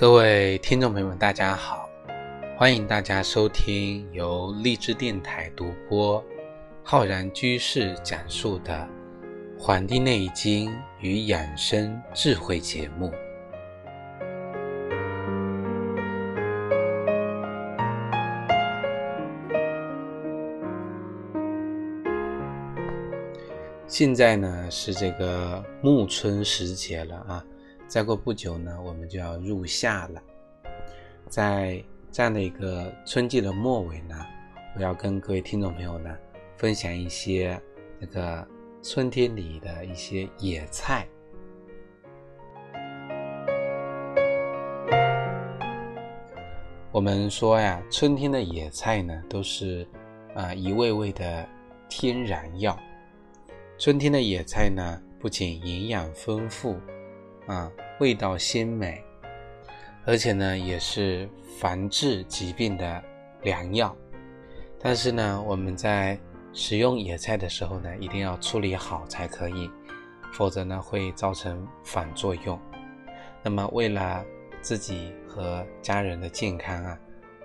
各位听众朋友们，大家好！欢迎大家收听由荔枝电台独播、浩然居士讲述的《黄帝内经与养生智慧》节目。现在呢是这个暮春时节了啊。再过不久呢，我们就要入夏了。在这样的一个春季的末尾呢，我要跟各位听众朋友呢分享一些那个春天里的一些野菜。我们说呀，春天的野菜呢，都是啊一味味的天然药。春天的野菜呢，不仅营养丰富。啊，味道鲜美，而且呢，也是防治疾病的良药。但是呢，我们在食用野菜的时候呢，一定要处理好才可以，否则呢，会造成反作用。那么，为了自己和家人的健康啊，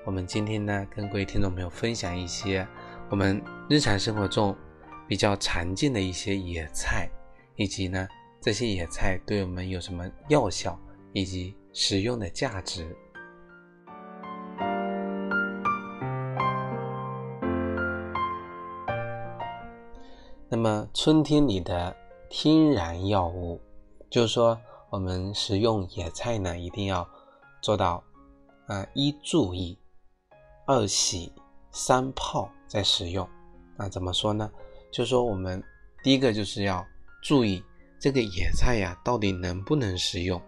我们今天呢，跟各位听众朋友分享一些我们日常生活中比较常见的一些野菜，以及呢。这些野菜对我们有什么药效以及食用的价值？那么春天里的天然药物，就是说我们食用野菜呢，一定要做到啊一注意，二洗，三泡再食用。那怎么说呢？就是说我们第一个就是要注意。这个野菜呀，到底能不能食用？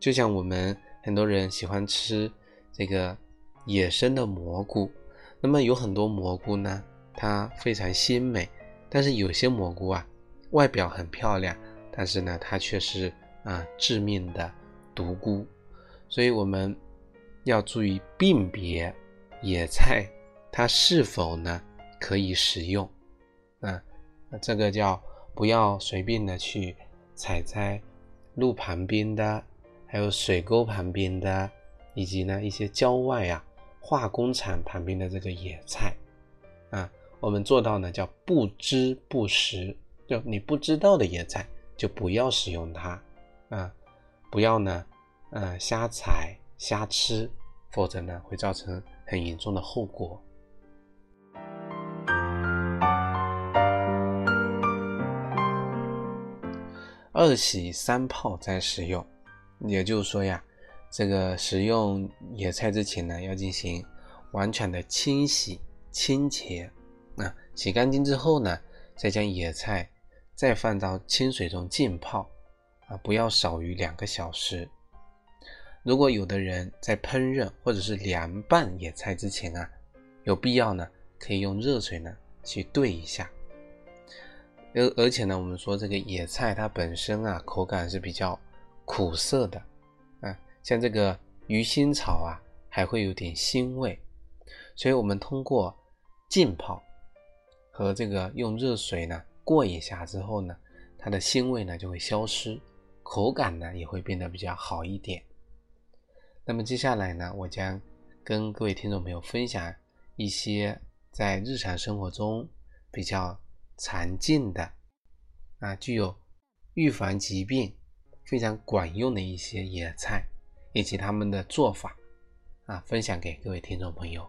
就像我们很多人喜欢吃这个野生的蘑菇，那么有很多蘑菇呢，它非常鲜美，但是有些蘑菇啊，外表很漂亮，但是呢，它却是啊致命的毒菇，所以我们要注意辨别野菜它是否呢可以食用啊，这个叫。不要随便的去采摘路旁边的，还有水沟旁边的，以及呢一些郊外啊化工厂旁边的这个野菜啊，我们做到呢叫不知不食，就你不知道的野菜就不要使用它啊，不要呢呃瞎采瞎吃，否则呢会造成很严重的后果。二洗三泡再食用，也就是说呀，这个食用野菜之前呢，要进行完全的清洗、清洁。啊，洗干净之后呢，再将野菜再放到清水中浸泡，啊，不要少于两个小时。如果有的人在烹饪或者是凉拌野菜之前啊，有必要呢，可以用热水呢去兑一下。而而且呢，我们说这个野菜它本身啊，口感是比较苦涩的，啊，像这个鱼腥草啊，还会有点腥味，所以我们通过浸泡和这个用热水呢过一下之后呢，它的腥味呢就会消失，口感呢也会变得比较好一点。那么接下来呢，我将跟各位听众朋友分享一些在日常生活中比较。常见的啊，具有预防疾病非常管用的一些野菜，以及他们的做法啊，分享给各位听众朋友。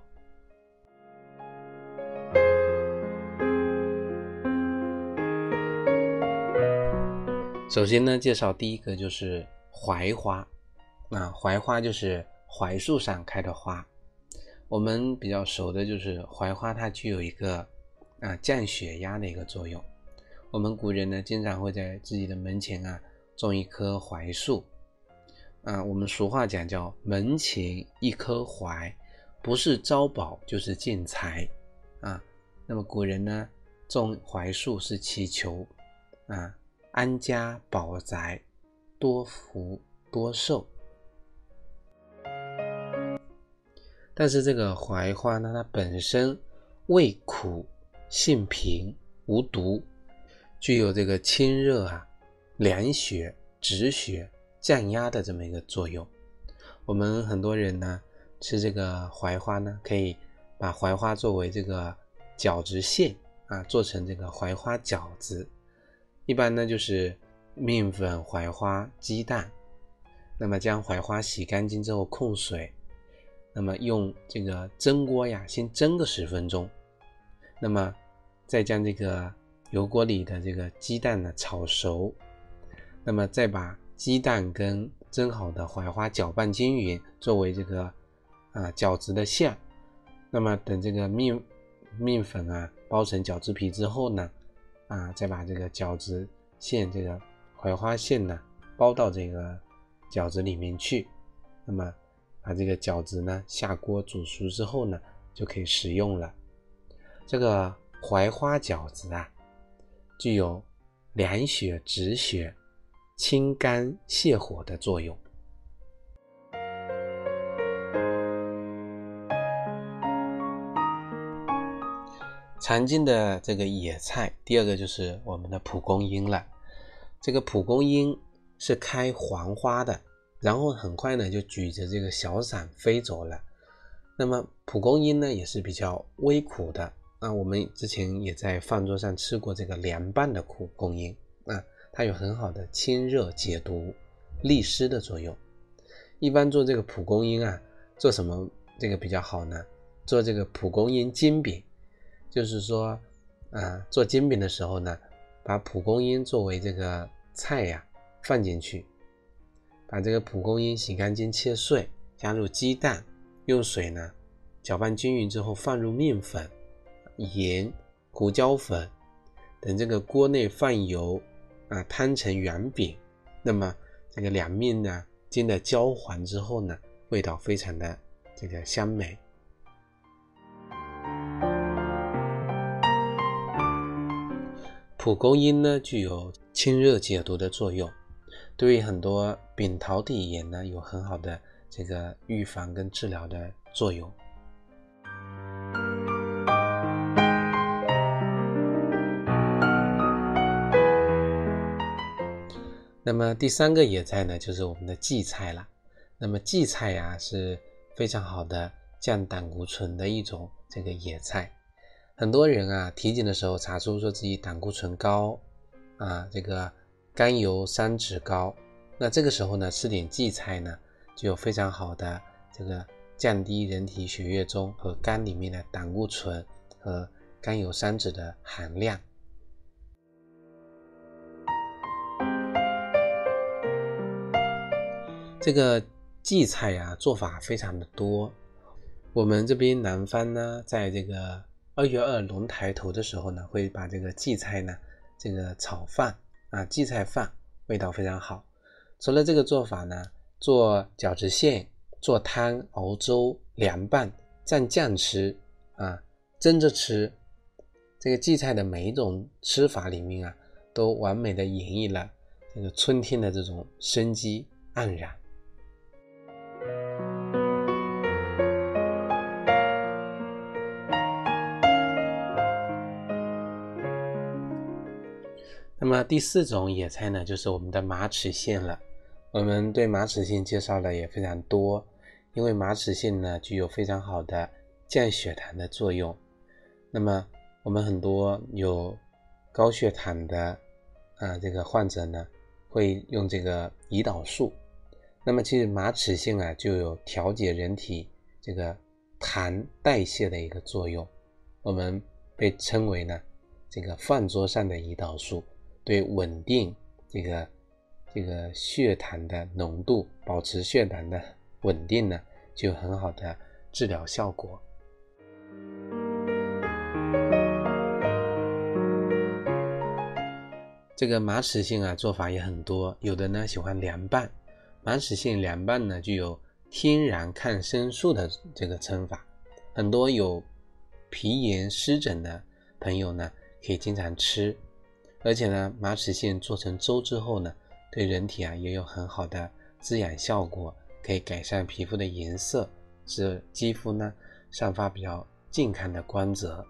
首先呢，介绍第一个就是槐花啊，槐花就是槐树上开的花，我们比较熟的就是槐花，它具有一个。啊，降血压的一个作用。我们古人呢，经常会在自己的门前啊种一棵槐树。啊，我们俗话讲叫“门前一棵槐，不是招宝就是进财”。啊，那么古人呢，种槐树是祈求啊安家保宅、多福多寿。但是这个槐花呢，它本身味苦。性平无毒，具有这个清热啊、凉血、止血、降压的这么一个作用。我们很多人呢吃这个槐花呢，可以把槐花作为这个饺子馅啊，做成这个槐花饺子。一般呢就是面粉、槐花、鸡蛋，那么将槐花洗干净之后控水，那么用这个蒸锅呀先蒸个十分钟，那么再将这个油锅里的这个鸡蛋呢炒熟，那么再把鸡蛋跟蒸好的槐花搅拌均匀，作为这个啊饺子的馅。那么等这个面面粉啊包成饺子皮之后呢，啊再把这个饺子馅这个槐花馅呢包到这个饺子里面去。那么把这个饺子呢下锅煮熟之后呢就可以食用了。这个槐花饺子啊，具有凉血止血。清肝泻火的作用。常见的这个野菜，第二个就是我们的蒲公英了。这个蒲公英是开黄花的，然后很快呢就举着这个小伞飞走了。那么蒲公英呢也是比较微苦的啊，我们之前也在饭桌上吃过这个凉拌的蒲公英啊。它有很好的清热解毒、利湿的作用。一般做这个蒲公英啊，做什么这个比较好呢？做这个蒲公英煎饼，就是说，啊，做煎饼的时候呢，把蒲公英作为这个菜呀放进去，把这个蒲公英洗干净切碎，加入鸡蛋，用水呢搅拌均匀之后，放入面粉、盐、胡椒粉，等这个锅内放油。啊，摊成圆饼，那么这个两面呢煎的焦黄之后呢，味道非常的这个香美。蒲公英呢具有清热解毒的作用，对于很多扁桃体炎呢有很好的这个预防跟治疗的作用。那么第三个野菜呢，就是我们的荠菜了。那么荠菜呀是非常好的降胆固醇的一种这个野菜。很多人啊体检的时候查出说自己胆固醇高啊，这个甘油三酯高，那这个时候呢吃点荠菜呢，就有非常好的这个降低人体血液中和肝里面的胆固醇和甘油三酯的含量。这个荠菜呀，做法非常的多。我们这边南方呢，在这个二月二龙抬头的时候呢，会把这个荠菜呢，这个炒饭啊，荠菜饭味道非常好。除了这个做法呢，做饺子馅、做汤、熬粥、凉拌、蘸酱吃啊，蒸着吃，这个荠菜的每一种吃法里面啊，都完美的演绎了这个春天的这种生机盎然。那么第四种野菜呢，就是我们的马齿苋了。我们对马齿苋介绍的也非常多，因为马齿苋呢具有非常好的降血糖的作用。那么我们很多有高血糖的啊这个患者呢，会用这个胰岛素。那么其实马齿苋啊就有调节人体这个糖代谢的一个作用，我们被称为呢这个饭桌上的胰岛素。对稳定这个这个血糖的浓度，保持血糖的稳定呢，就有很好的治疗效果。这个马齿苋啊，做法也很多，有的呢喜欢凉拌。马齿苋凉拌呢，具有天然抗生素的这个称法，很多有皮炎湿疹的朋友呢，可以经常吃。而且呢，马齿苋做成粥之后呢，对人体啊也有很好的滋养效果，可以改善皮肤的颜色，使肌肤呢散发比较健康的光泽。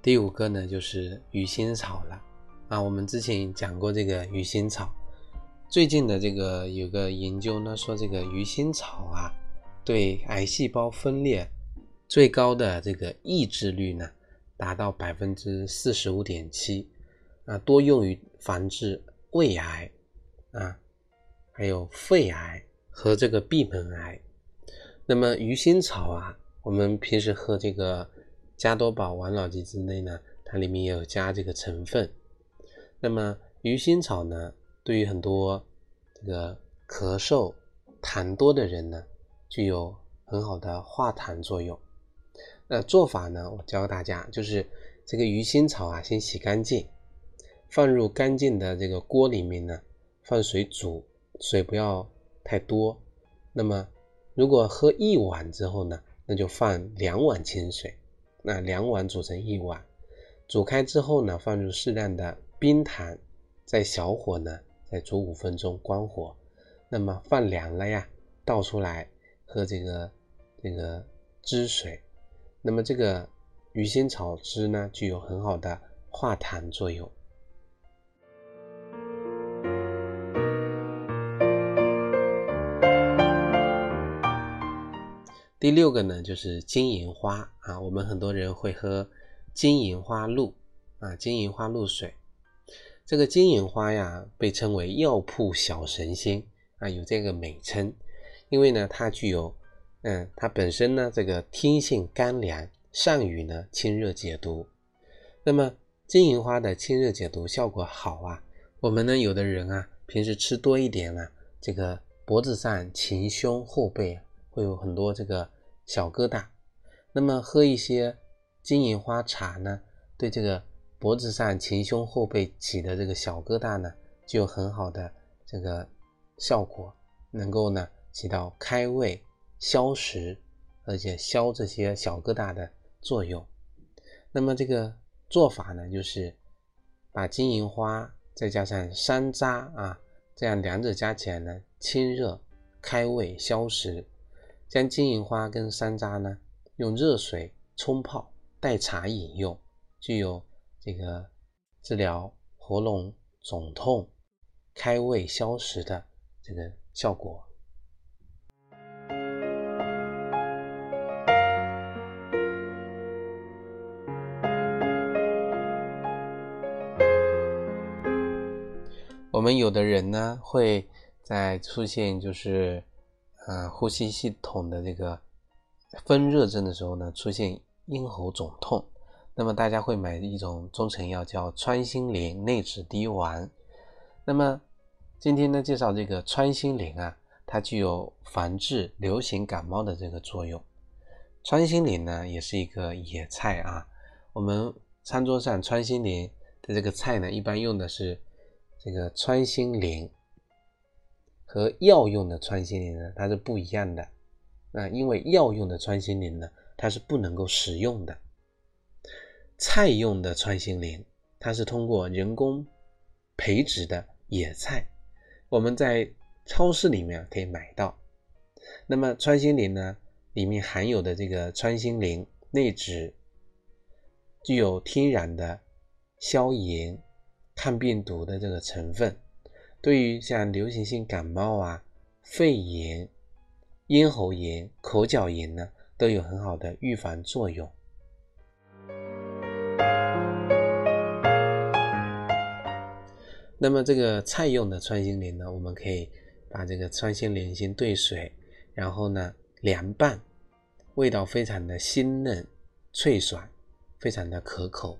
第五个呢就是鱼腥草了啊，我们之前讲过这个鱼腥草，最近的这个有个研究呢说这个鱼腥草啊，对癌细胞分裂最高的这个抑制率呢达到百分之四十五点七啊，多用于防治胃癌啊，还有肺癌和这个闭门癌。那么鱼腥草啊，我们平时喝这个加多宝王老吉之类呢，它里面也有加这个成分。那么鱼腥草呢，对于很多这个咳嗽痰多的人呢，具有很好的化痰作用。那做法呢，我教大家，就是这个鱼腥草啊，先洗干净，放入干净的这个锅里面呢，放水煮，水不要太多。那么如果喝一碗之后呢，那就放两碗清水，那两碗煮成一碗，煮开之后呢，放入适量的冰糖，再小火呢再煮五分钟，关火。那么放凉了呀，倒出来喝这个这个汁水。那么这个鱼腥草汁呢，具有很好的化痰作用。第六个呢，就是金银花啊。我们很多人会喝金银花露啊，金银花露水。这个金银花呀，被称为药铺小神仙啊，有这个美称。因为呢，它具有，嗯，它本身呢，这个天性甘凉，善于呢清热解毒。那么金银花的清热解毒效果好啊。我们呢，有的人啊，平时吃多一点啊，这个脖子上、前胸后背。会有很多这个小疙瘩，那么喝一些金银花茶呢，对这个脖子上、前胸后背起的这个小疙瘩呢，就有很好的这个效果，能够呢起到开胃、消食，而且消这些小疙瘩的作用。那么这个做法呢，就是把金银花再加上山楂啊，这样两者加起来呢，清热、开胃、消食。将金银花跟山楂呢，用热水冲泡，代茶饮用，具有这个治疗喉咙肿痛、开胃消食的这个效果。我们有的人呢，会在出现就是。啊，呼吸系统的这个风热症的时候呢，出现咽喉肿痛，那么大家会买一种中成药叫穿心莲内酯滴丸。那么今天呢，介绍这个穿心莲啊，它具有防治流行感冒的这个作用。穿心莲呢，也是一个野菜啊。我们餐桌上穿心莲的这个菜呢，一般用的是这个穿心莲。和药用的穿心莲呢，它是不一样的。啊，因为药用的穿心莲呢，它是不能够食用的。菜用的穿心莲，它是通过人工培植的野菜，我们在超市里面可以买到。那么穿心莲呢，里面含有的这个穿心莲内酯，具有天然的消炎、抗病毒的这个成分。对于像流行性感冒啊、肺炎、咽喉炎、口角炎呢，都有很好的预防作用。那么这个菜用的穿心莲呢，我们可以把这个穿心莲先兑水，然后呢凉拌，味道非常的鲜嫩、脆爽，非常的可口。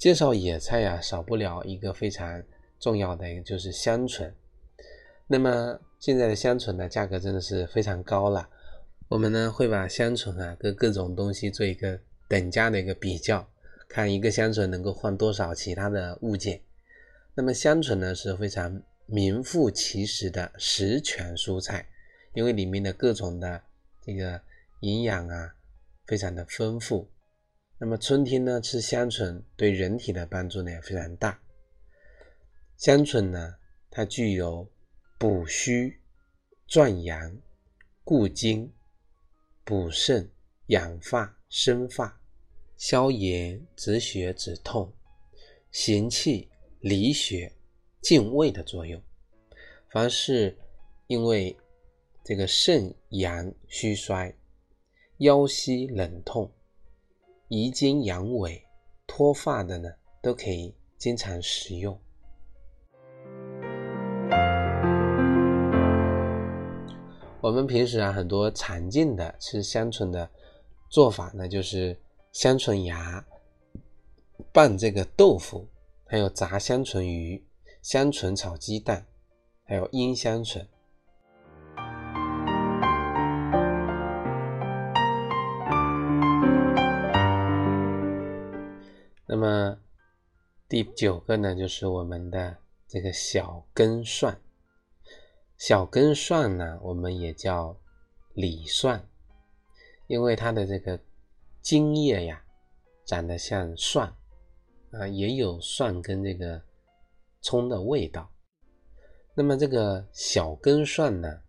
介绍野菜呀，少不了一个非常重要的，就是香椿。那么现在的香椿呢，价格真的是非常高了。我们呢会把香椿啊跟各种东西做一个等价的一个比较，看一个香椿能够换多少其他的物件。那么香椿呢是非常名副其实的十全蔬菜，因为里面的各种的这个营养啊非常的丰富。那么春天呢，吃香椿对人体的帮助呢也非常大。香椿呢，它具有补虚、壮阳、固精、补肾、养发、生发、消炎、止血、止痛、行气、理血、健胃的作用。凡是因为这个肾阳虚衰、腰膝冷痛、遗精阳痿、脱发的呢，都可以经常食用。我们平时啊，很多常见的吃香椿的做法呢，就是香椿芽拌这个豆腐，还有炸香椿鱼、香椿炒鸡蛋，还有阴香椿。第九个呢，就是我们的这个小根蒜。小根蒜呢，我们也叫李蒜，因为它的这个茎叶呀，长得像蒜啊，也有蒜跟这个葱的味道。那么这个小根蒜呢，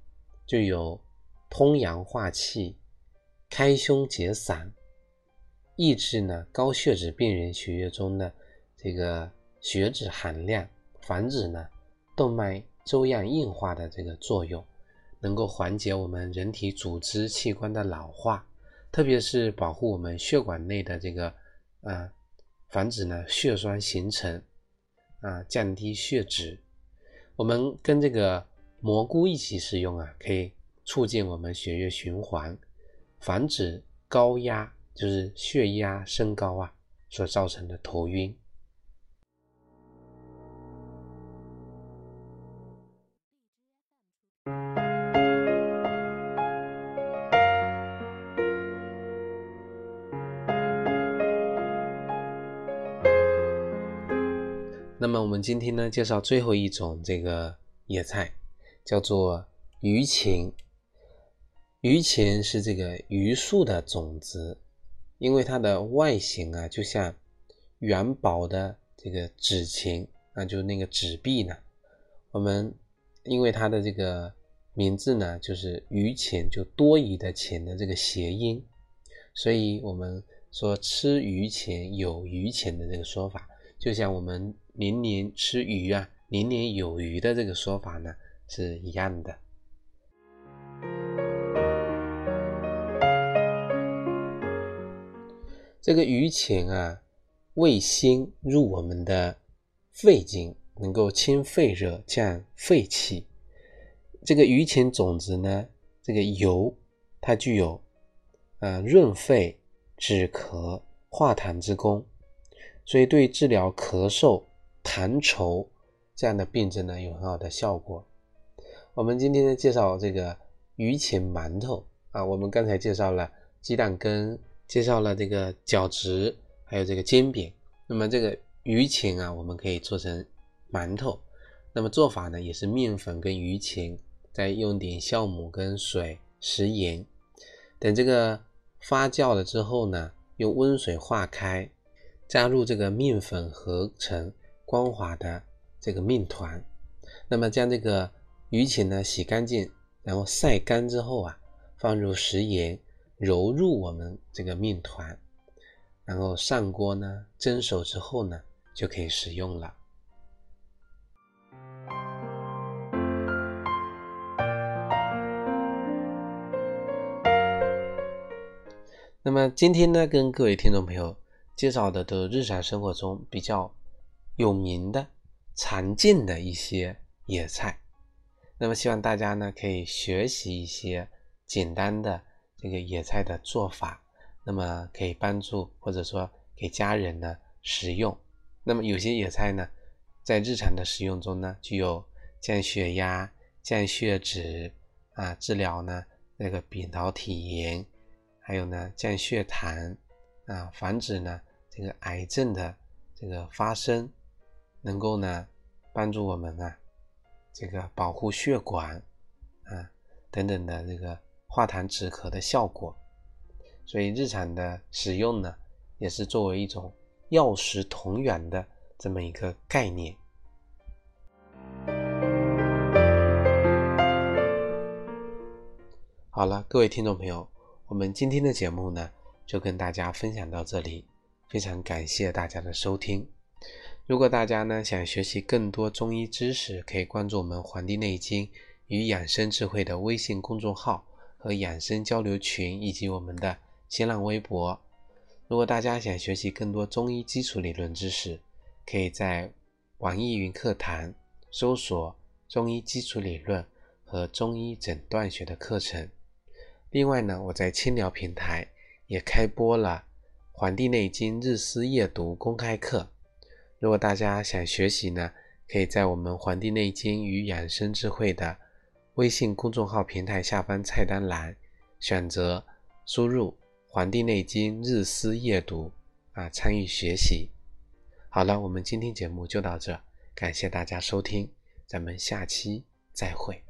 就有通阳化气、开胸解散、抑制呢高血脂病人血液中的这个血脂含量，防止呢动脉。粥样硬化的这个作用，能够缓解我们人体组织器官的老化，特别是保护我们血管内的这个啊，防止呢血栓形成啊，降低血脂。我们跟这个蘑菇一起使用啊，可以促进我们血液循环，防止高压，就是血压升高啊所造成的头晕。那么我们今天呢，介绍最后一种这个野菜，叫做榆钱。榆钱是这个榆树的种子，因为它的外形啊，就像元宝的这个纸钱，那就是那个纸币呢。我们因为它的这个名字呢，就是榆钱，就多余的钱的这个谐音，所以我们说吃榆钱有榆钱的这个说法。就像我们年年吃鱼啊，年年有余的这个说法呢是一样的。这个鱼钱啊，味辛，入我们的肺经，能够清肺热、降肺气。这个鱼钱种子呢，这个油它具有啊润肺、止咳、化痰之功。所以，对治疗咳嗽、痰稠这样的病症呢，有很好的效果。我们今天呢，介绍这个榆钱馒头啊。我们刚才介绍了鸡蛋羹，介绍了这个饺子，还有这个煎饼。那么这个榆钱啊，我们可以做成馒头。那么做法呢，也是面粉跟榆钱，再用点酵母跟水、食盐，等这个发酵了之后呢，用温水化开。加入这个面粉合成光滑的这个面团，那么将这个鱼鳍呢洗干净，然后晒干之后啊，放入食盐，揉入我们这个面团，然后上锅呢蒸熟之后呢就可以食用了。那么今天呢，跟各位听众朋友。介绍的都是日常生活中比较有名的、常见的一些野菜。那么希望大家呢可以学习一些简单的这个野菜的做法，那么可以帮助或者说给家人呢食用。那么有些野菜呢，在日常的食用中呢，具有降血压、降血脂啊，治疗呢那个扁桃体炎，还有呢降血糖啊，防止呢。这个癌症的这个发生，能够呢帮助我们啊，这个保护血管啊等等的这个化痰止咳的效果，所以日常的使用呢，也是作为一种药食同源的这么一个概念。好了，各位听众朋友，我们今天的节目呢，就跟大家分享到这里，非常感谢大家的收听。如果大家呢想学习更多中医知识，可以关注我们《黄帝内经与养生智慧》的微信公众号和养生交流群，以及我们的新浪微博。如果大家想学习更多中医基础理论知识，可以在网易云课堂搜索“中医基础理论”和“中医诊断学”的课程。另外呢，我在青聊平台也开播了《黄帝内经日思夜读》公开课。如果大家想学习呢，可以在我们《黄帝内经与养生智慧》的微信公众号平台下方菜单栏选择输入《黄帝内经日思夜读》啊，参与学习。好了，我们今天节目就到这，感谢大家收听，咱们下期再会。